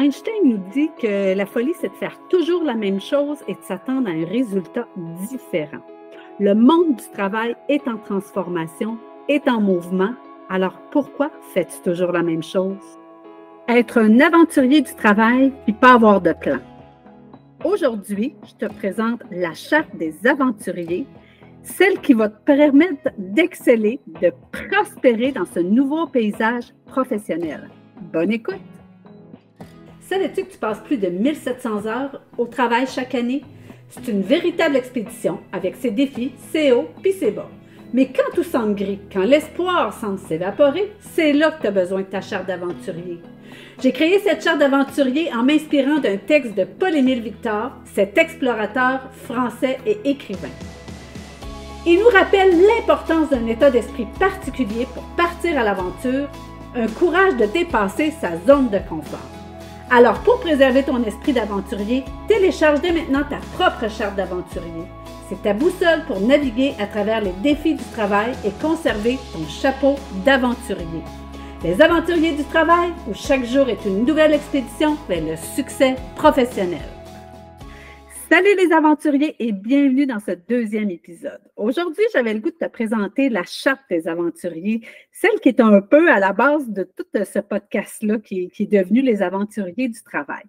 Einstein nous dit que la folie, c'est de faire toujours la même chose et de s'attendre à un résultat différent. Le monde du travail est en transformation, est en mouvement. Alors pourquoi fais-tu toujours la même chose? Être un aventurier du travail puis pas avoir de plan. Aujourd'hui, je te présente la charte des aventuriers, celle qui va te permettre d'exceller, de prospérer dans ce nouveau paysage professionnel. Bonne écoute! Savais-tu que tu passes plus de 1700 heures au travail chaque année? C'est une véritable expédition avec ses défis, ses hauts puis ses bas. Mais quand tout semble gris, quand l'espoir semble s'évaporer, c'est là que tu as besoin de ta charte d'aventurier. J'ai créé cette charte d'aventurier en m'inspirant d'un texte de Paul-Émile Victor, cet explorateur français et écrivain. Il nous rappelle l'importance d'un état d'esprit particulier pour partir à l'aventure, un courage de dépasser sa zone de confort. Alors, pour préserver ton esprit d'aventurier, télécharge dès maintenant ta propre charte d'aventurier. C'est ta boussole pour naviguer à travers les défis du travail et conserver ton chapeau d'aventurier. Les aventuriers du travail, où chaque jour est une nouvelle expédition vers le succès professionnel. Salut les aventuriers et bienvenue dans ce deuxième épisode. Aujourd'hui, j'avais le goût de te présenter la charte des aventuriers, celle qui est un peu à la base de tout ce podcast-là qui, est devenu les aventuriers du travail.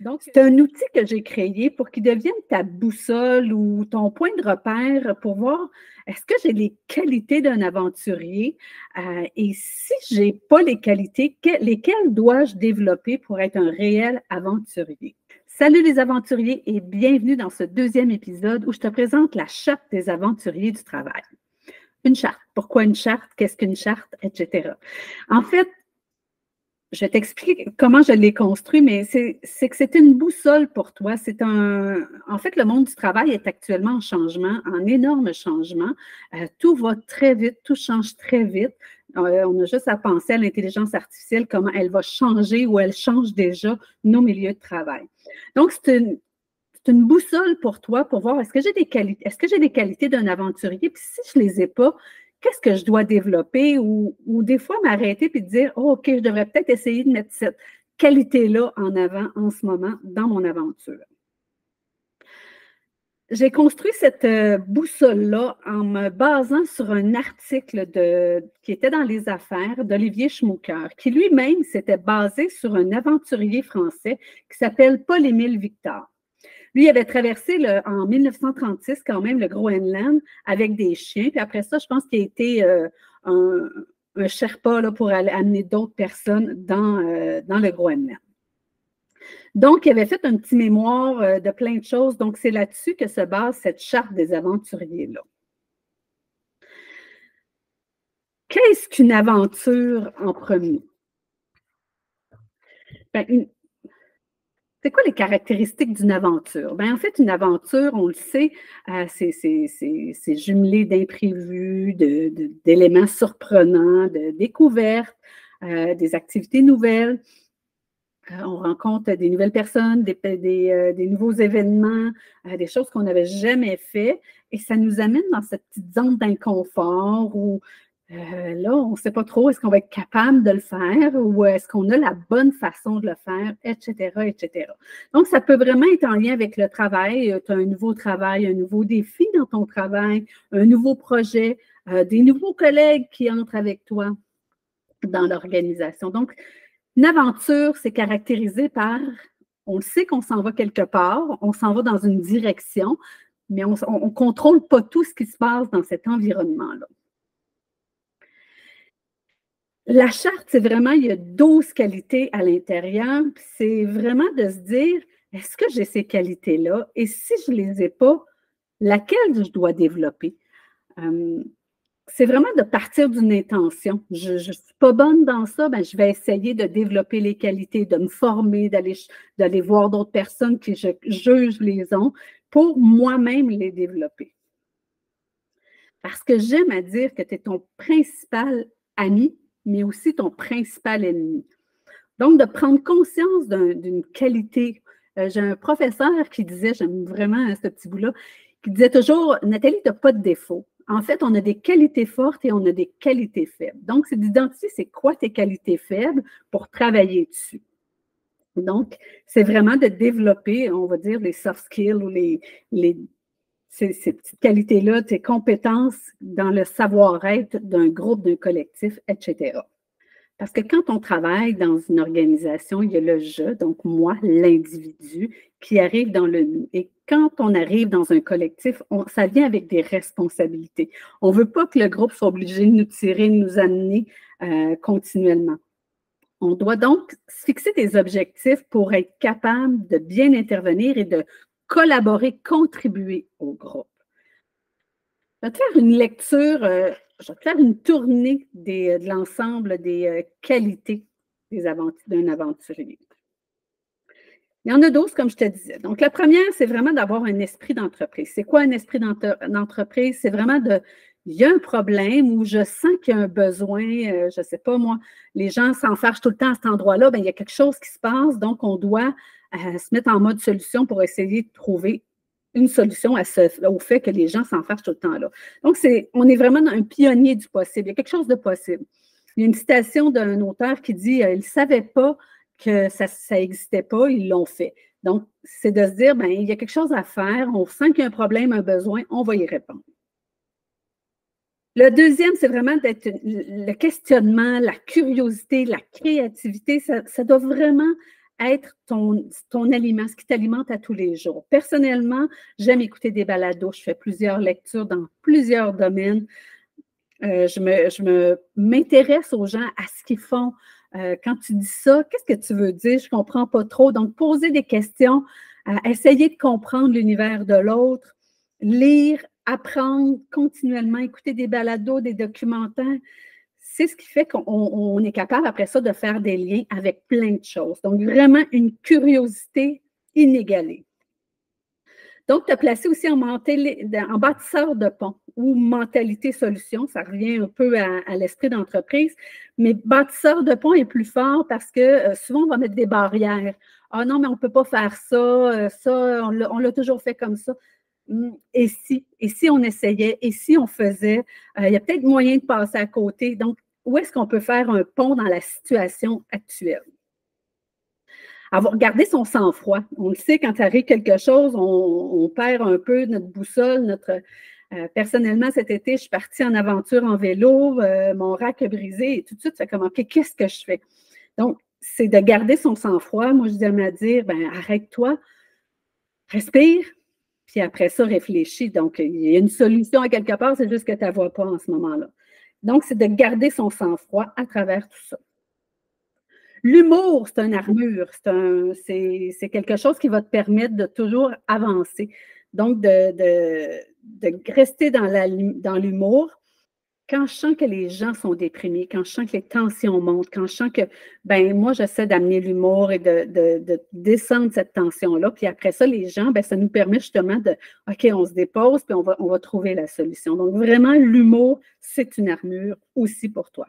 Donc, c'est un outil que j'ai créé pour qu'il devienne ta boussole ou ton point de repère pour voir est-ce que j'ai les qualités d'un aventurier? Euh, et si je n'ai pas les qualités, lesquelles dois-je développer pour être un réel aventurier? Salut les aventuriers et bienvenue dans ce deuxième épisode où je te présente la charte des aventuriers du travail. Une charte. Pourquoi une charte? Qu'est-ce qu'une charte? Etc. En fait, je vais t'expliquer comment je l'ai construit, mais c'est que c'est une boussole pour toi. C'est un. En fait, le monde du travail est actuellement en changement, en énorme changement. Euh, tout va très vite, tout change très vite. Euh, on a juste à penser à l'intelligence artificielle, comment elle va changer ou elle change déjà nos milieux de travail. Donc, c'est une, une, boussole pour toi pour voir est-ce que j'ai des qualités, est-ce que j'ai des qualités d'un aventurier, puis si je ne les ai pas, qu'est-ce que je dois développer ou, des fois m'arrêter et dire oh, OK, je devrais peut-être essayer de mettre cette qualité-là en avant en ce moment dans mon aventure. J'ai construit cette euh, boussole-là en me basant sur un article de, qui était dans les affaires d'Olivier Schmucker, qui lui-même s'était basé sur un aventurier français qui s'appelle Paul-Émile Victor. Lui avait traversé en 1936 quand même le Groenland avec des chiens. Puis après ça, je pense qu'il a été euh, un, Sherpa pour aller amener d'autres personnes dans, euh, dans le Groenland. Donc, il avait fait un petit mémoire euh, de plein de choses. Donc, c'est là-dessus que se base cette charte des aventuriers-là. Qu'est-ce qu'une aventure en premier? Ben, une, c'est quoi les caractéristiques d'une aventure? Bien, en fait, une aventure, on le sait, euh, c'est jumelé d'imprévus, d'éléments surprenants, de découvertes, euh, des activités nouvelles. Euh, on rencontre des nouvelles personnes, des, des nouveaux événements, des choses qu'on n'avait jamais fait. Et ça nous amène dans cette petite zone d'inconfort où euh, là, on ne sait pas trop, est-ce qu'on va être capable de le faire ou est-ce qu'on a la bonne façon de le faire, etc., etc. Donc, ça peut vraiment être en lien avec le travail. Euh, tu as un nouveau travail, un nouveau défi dans ton travail, un nouveau projet, euh, des nouveaux collègues qui entrent avec toi dans l'organisation. Donc, une aventure, c'est caractérisé par, on sait qu'on s'en va quelque part, on s'en va dans une direction, mais on ne contrôle pas tout ce qui se passe dans cet environnement-là. La charte, c'est vraiment, il y a 12 qualités à l'intérieur. C'est vraiment de se dire, est-ce que j'ai ces qualités-là? Et si je ne les ai pas, laquelle je dois développer? Euh, c'est vraiment de partir d'une intention. Je ne suis pas bonne dans ça, ben, je vais essayer de développer les qualités, de me former, d'aller, d'aller voir d'autres personnes qui je, juge les ont pour moi-même les développer. Parce que j'aime à dire que tu es ton principal ami mais aussi ton principal ennemi. Donc, de prendre conscience d'une qualité. Euh, j'ai un professeur qui disait, j'aime vraiment ce petit bout-là, qui disait toujours, Nathalie, tu n'as pas de défaut. En fait, on a des qualités fortes et on a des qualités faibles. Donc, c'est d'identifier c'est quoi tes qualités faibles pour travailler dessus. Donc, c'est vraiment de développer, on va dire, les soft skills ou les, les ces, petites qualités-là, tes compétences dans le savoir-être d'un groupe, d'un collectif, etc. Parce que quand on travaille dans une organisation, il y a le je, donc moi, l'individu, qui arrive dans le nous. Et quand on arrive dans un collectif, ça vient avec des responsabilités. On ne veut pas que le groupe soit obligé de nous tirer, de nous amener euh, continuellement. On doit donc fixer des objectifs pour être capable de bien intervenir et de collaborer, contribuer au groupe. Je vais te faire une lecture euh, je vais faire une tournée euh, de l'ensemble des euh, qualités d'un aventurier. Il y en a d'autres, comme je te disais. Donc, la première, c'est vraiment d'avoir un esprit d'entreprise. C'est quoi un esprit d'entreprise? C'est vraiment de, il y a un problème où je sens qu'il y a un besoin, je ne sais pas moi, les gens s'enfargent tout le temps à cet endroit-là, bien, il y a quelque chose qui se passe, donc on doit se mettre en mode solution pour essayer de trouver une solution à au fait que les gens s'en fâchent tout le temps là. Donc, c'est, on est vraiment un pionnier du possible. Il y a quelque chose de possible. Il y a une citation d'un auteur qui dit euh, Ils ne savaient pas que ça n'existait pas, ils l'ont fait. Donc, c'est de se dire ben, il y a quelque chose à faire, on sent qu'il y a un problème, un besoin, on va y répondre. Le deuxième, c'est vraiment d'être le questionnement, la curiosité, la créativité. Ça doit vraiment être ton, aliment, ce qui t'alimente à tous les jours. Personnellement, j'aime écouter des balados. Je fais plusieurs lectures dans plusieurs domaines. Euh, je, me, je m'intéresse aux gens, à ce qu'ils font. Euh, quand tu dis ça, qu'est-ce que tu veux dire? Je ne comprends pas trop. Donc, poser des questions, euh, essayer de comprendre l'univers de l'autre, lire, apprendre continuellement, écouter des balados, des documentaires c'est ce qui fait qu'on est capable après ça de faire des liens avec plein de choses. Donc, vraiment une curiosité inégalée. Donc, as placé aussi en, en, bâtisseur de pont ou mentalité solution, ça revient un peu à, l'esprit d'entreprise, mais bâtisseur de pont est plus fort parce que euh, souvent, on va mettre des barrières. Ah non, mais on ne peut pas faire ça, euh, ça, on l'a toujours fait comme ça. Hmm, et si, et si on essayait, et si on faisait, euh, il y a peut-être moyen de passer à côté. Donc, où est-ce qu'on peut faire un pont dans la situation actuelle? Avoir son sang-froid. On le sait, quand arrive quelque chose, on, perd un peu notre boussole. Euh, personnellement, cet été, je suis partie en aventure en vélo, euh, mon rack a brisé et tout de suite, ça comme OK, qu'est-ce que je fais? Donc, c'est de garder son sang-froid. Moi, je dis à dire, ben, arrête-toi, respire, puis après ça, réfléchis. Donc, il y a une solution à quelque part, c'est juste que tu ne vois pas en ce moment-là. Donc, c'est de garder son sang-froid à travers tout ça. L'humour, c'est une armure, c'est quelque chose qui va te permettre de toujours avancer. Donc, de, de rester dans l'humour, quand je sens que les gens sont déprimés, quand je sens que les tensions montent, quand je sens que, ben moi, j'essaie d'amener l'humour et de, descendre cette tension-là. Puis après ça, les gens, ben, ça nous permet justement de, OK, on se dépose, puis on va, on va trouver la solution. Donc, vraiment, l'humour, c'est une armure aussi pour toi.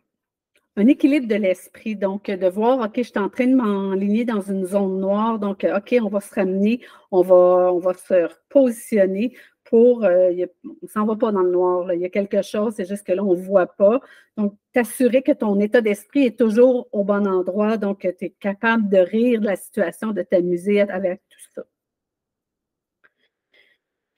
Un équilibre de l'esprit, donc de voir, OK, je suis en train de m'enligner dans une zone noire, donc, OK, on va se ramener, on va, on va se positionner euh, on ne s'en va pas dans le noir, il y a quelque chose, c'est juste que là, on ne voit pas. Donc, t'assurer que ton état d'esprit est toujours au bon endroit, donc tu es capable de rire de la situation, de t'amuser avec tout ça.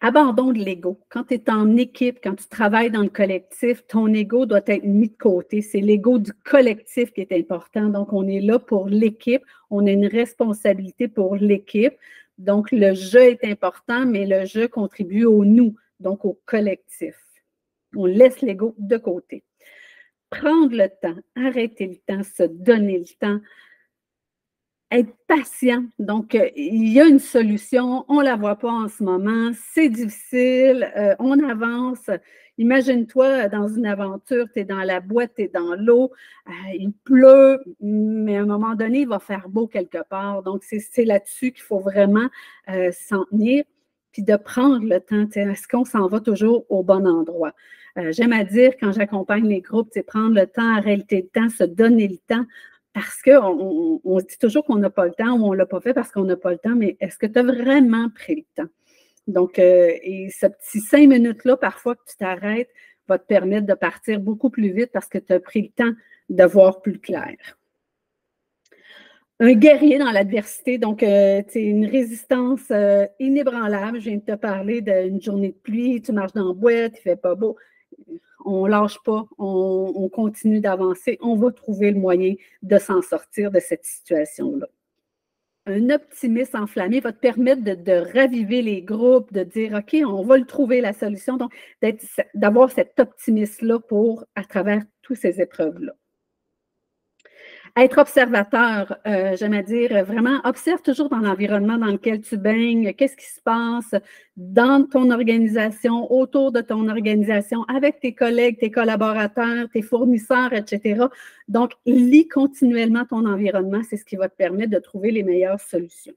Abandon de l'ego. Quand tu es en équipe, quand tu travailles dans le collectif, ton ego doit être mis de côté. C'est l'ego du collectif qui est important. Donc, on est là pour l'équipe. On a une responsabilité pour l'équipe. Donc, le jeu est important, mais le jeu contribue au nous, donc au collectif. On laisse l'ego de côté. Prendre le temps, arrêter le temps, se donner le temps, être patient. Donc, euh, il y a une solution, on ne la voit pas en ce moment, c'est difficile, euh, on avance. Imagine-toi dans une aventure, tu es dans la boîte, tu es dans l'eau, euh, il pleut, mais à un moment donné, il va faire beau quelque part. Donc, c'est là-dessus qu'il faut vraiment s'en tenir, puis de prendre le temps. Est-ce qu'on s'en va toujours au bon endroit? J'aime à dire, quand j'accompagne les groupes, c'est prendre le temps, arrêter le temps, se donner le temps parce qu'on on, se dit toujours qu'on n'a pas le temps ou on ne l'a pas fait parce qu'on n'a pas le temps, mais est-ce que tu as vraiment pris le temps? Donc, euh, et ce petit cinq minutes-là, parfois que tu t'arrêtes, va te permettre de partir beaucoup plus vite parce que tu as pris le temps de voir plus clair. un guerrier dans l'adversité, donc c'est une résistance inébranlable. Je viens de te parler d'une journée de pluie, tu marches dans la boîte, il fait pas beau. On lâche pas, on continue d'avancer, on va trouver le moyen de s'en sortir de cette situation-là un optimisme enflammé va te permettre de, raviver les groupes, de dire OK, on va le trouver la solution. Donc, d'avoir cet optimisme-là pour, à travers toutes ces épreuves-là. Être observateur, euh, j'aime à dire, vraiment, observe toujours dans l'environnement dans lequel tu baignes, qu'est-ce qui se passe dans ton organisation, autour de ton organisation, avec tes collègues, tes collaborateurs, tes fournisseurs, etc. Donc, lis continuellement ton environnement, c'est ce qui va te permettre de trouver les meilleures solutions.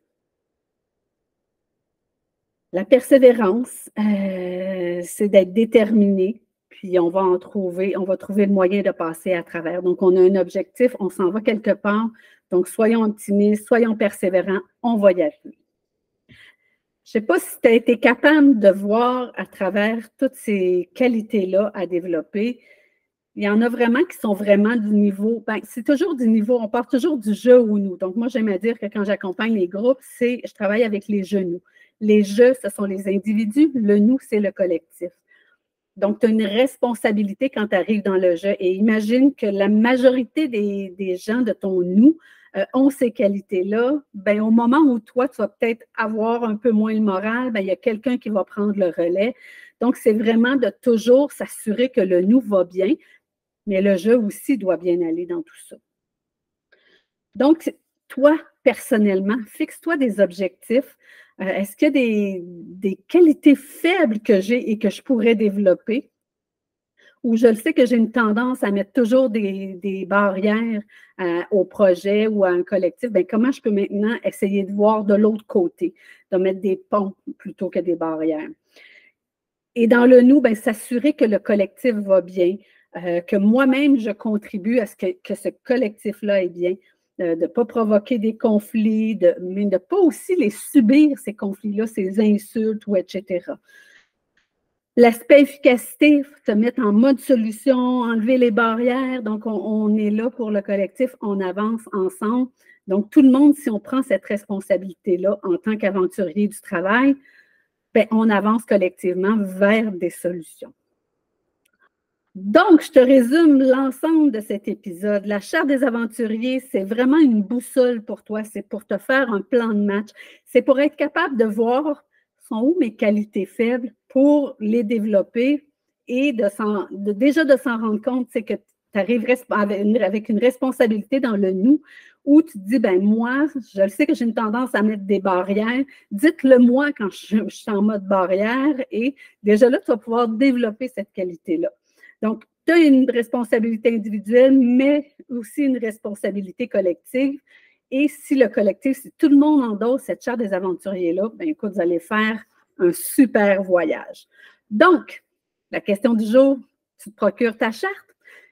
La persévérance, euh, c'est d'être déterminé, puis on va en trouver, on va trouver le moyen de passer à travers. Donc, on a un objectif, on s'en va quelque part. Donc, soyons optimistes, soyons persévérants, on va y arriver. Je ne sais pas si tu as été capable de voir à travers toutes ces qualités-là à développer. Il y en a vraiment qui sont vraiment du niveau, ben, c'est toujours du niveau, on part toujours du jeu ou nous. Donc, moi, j'aime à dire que quand j'accompagne les groupes, c'est je travaille avec les genoux. Les jeux, ce sont les individus, le nous, c'est le collectif. Donc, tu as une responsabilité quand tu arrives dans le jeu. Et imagine que la majorité des, gens de ton nous euh, ont ces qualités-là. Ben, au moment où toi, tu vas peut-être avoir un peu moins le moral, ben, il y a quelqu'un qui va prendre le relais. Donc, c'est vraiment de toujours s'assurer que le nous va bien, mais le jeu aussi doit bien aller dans tout ça. Donc, toi, personnellement, fixe-toi des objectifs euh, est-ce qu'il y a des, qualités faibles que j'ai et que je pourrais développer? Ou je le sais que j'ai une tendance à mettre toujours des, barrières euh, au projet ou à un collectif. Bien, comment je peux maintenant essayer de voir de l'autre côté, de mettre des ponts plutôt que des barrières? Et dans le nous, ben, s'assurer que le collectif va bien, euh, que moi-même, je contribue à ce que ce collectif-là est bien, de ne pas provoquer des conflits, de, mais de ne pas aussi les subir, ces conflits-là, ces insultes, ou etc. L'aspect efficacité, se mettre en mode solution, enlever les barrières. Donc, on, est là pour le collectif, on avance ensemble. Donc, tout le monde, si on prend cette responsabilité-là en tant qu'aventurier du travail, ben, on avance collectivement vers des solutions. Donc, je te résume l'ensemble de cet épisode. La charte des aventuriers, c'est vraiment une boussole pour toi. C'est pour te faire un plan de match. C'est pour être capable de voir sont où mes qualités faibles pour les développer et de, déjà de s'en rendre compte, c'est que tu arriverais avec une responsabilité dans le nous où tu te dis, ben moi, je sais que j'ai une tendance à mettre des barrières. Dites-le moi quand je suis en mode barrière et déjà là, tu vas pouvoir développer cette qualité-là. Donc, tu as une responsabilité individuelle, mais aussi une responsabilité collective. Et si le collectif, si tout le monde endosse cette charte des aventuriers-là, bien écoute, vous allez faire un super voyage. Donc, la question du jour, tu te procures ta charte?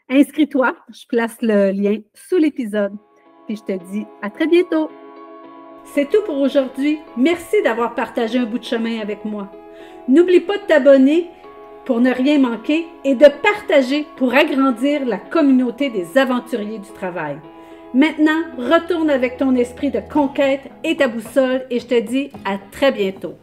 Inscris-toi, je place le lien sous l'épisode. Puis je te dis à très bientôt. C'est tout pour aujourd'hui. Merci d'avoir partagé un bout de chemin avec moi. N'oublie pas de t'abonner pour ne rien manquer et de partager pour agrandir la communauté des aventuriers du travail. Maintenant, retourne avec ton esprit de conquête et ta boussole et je te dis à très bientôt.